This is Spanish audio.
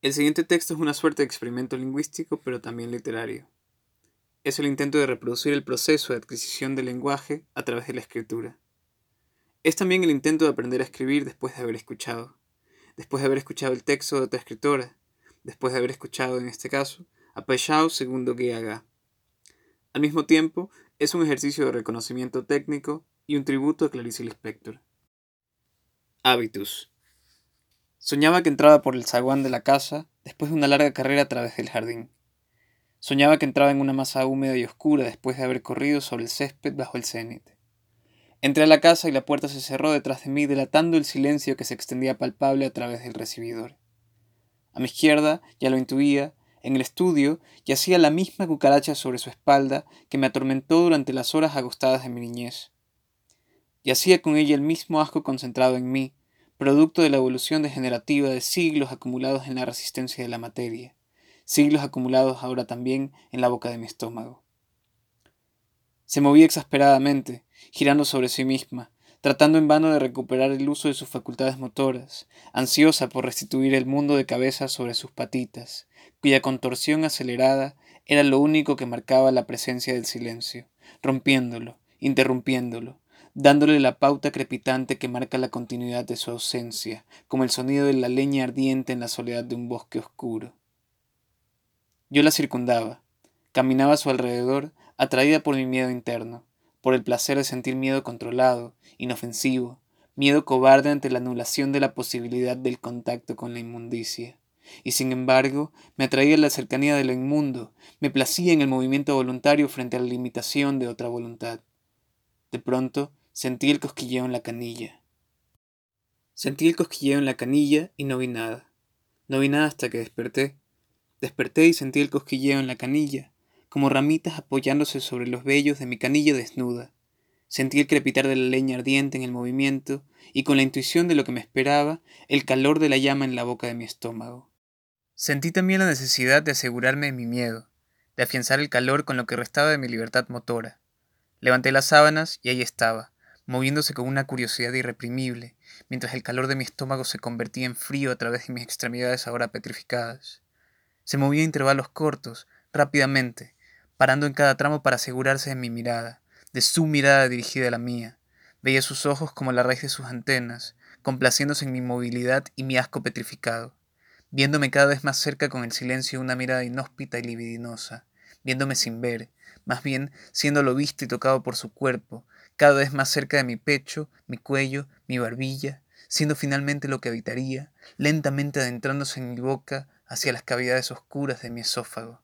El siguiente texto es una suerte de experimento lingüístico, pero también literario. Es el intento de reproducir el proceso de adquisición del lenguaje a través de la escritura. Es también el intento de aprender a escribir después de haber escuchado, después de haber escuchado el texto de otra escritora, después de haber escuchado, en este caso, a Peixao segundo Guiaga. Al mismo tiempo, es un ejercicio de reconocimiento técnico y un tributo a Clarice Lispector. Habitus. Soñaba que entraba por el zaguán de la casa después de una larga carrera a través del jardín. Soñaba que entraba en una masa húmeda y oscura después de haber corrido sobre el césped bajo el cenit. Entré a la casa y la puerta se cerró detrás de mí, delatando el silencio que se extendía palpable a través del recibidor. A mi izquierda, ya lo intuía, en el estudio yacía la misma cucaracha sobre su espalda que me atormentó durante las horas agostadas de mi niñez. Yacía con ella el mismo asco concentrado en mí, producto de la evolución degenerativa de siglos acumulados en la resistencia de la materia, siglos acumulados ahora también en la boca de mi estómago. Se movía exasperadamente, girando sobre sí misma, tratando en vano de recuperar el uso de sus facultades motoras, ansiosa por restituir el mundo de cabeza sobre sus patitas, cuya contorsión acelerada era lo único que marcaba la presencia del silencio, rompiéndolo, interrumpiéndolo, dándole la pauta crepitante que marca la continuidad de su ausencia, como el sonido de la leña ardiente en la soledad de un bosque oscuro. Yo la circundaba, caminaba a su alrededor, atraída por mi miedo interno, por el placer de sentir miedo controlado, inofensivo, miedo cobarde ante la anulación de la posibilidad del contacto con la inmundicia. Y sin embargo, me atraía la cercanía de lo inmundo, me placía en el movimiento voluntario frente a la limitación de otra voluntad. De pronto, Sentí el cosquilleo en la canilla. Sentí el cosquilleo en la canilla y no vi nada. No vi nada hasta que desperté. Desperté y sentí el cosquilleo en la canilla, como ramitas apoyándose sobre los vellos de mi canilla desnuda. Sentí el crepitar de la leña ardiente en el movimiento y con la intuición de lo que me esperaba, el calor de la llama en la boca de mi estómago. Sentí también la necesidad de asegurarme de mi miedo, de afianzar el calor con lo que restaba de mi libertad motora. Levanté las sábanas y ahí estaba, moviéndose con una curiosidad irreprimible, mientras el calor de mi estómago se convertía en frío a través de mis extremidades ahora petrificadas. Se movía a intervalos cortos, rápidamente, parando en cada tramo para asegurarse de mi mirada, de su mirada dirigida a la mía. Veía sus ojos como la raíz de sus antenas, complaciéndose en mi movilidad y mi asco petrificado, viéndome cada vez más cerca con el silencio de una mirada inhóspita y libidinosa, viéndome sin ver, más bien siéndolo visto y tocado por su cuerpo, cada vez más cerca de mi pecho, mi cuello, mi barbilla, siendo finalmente lo que habitaría, lentamente adentrándose en mi boca hacia las cavidades oscuras de mi esófago.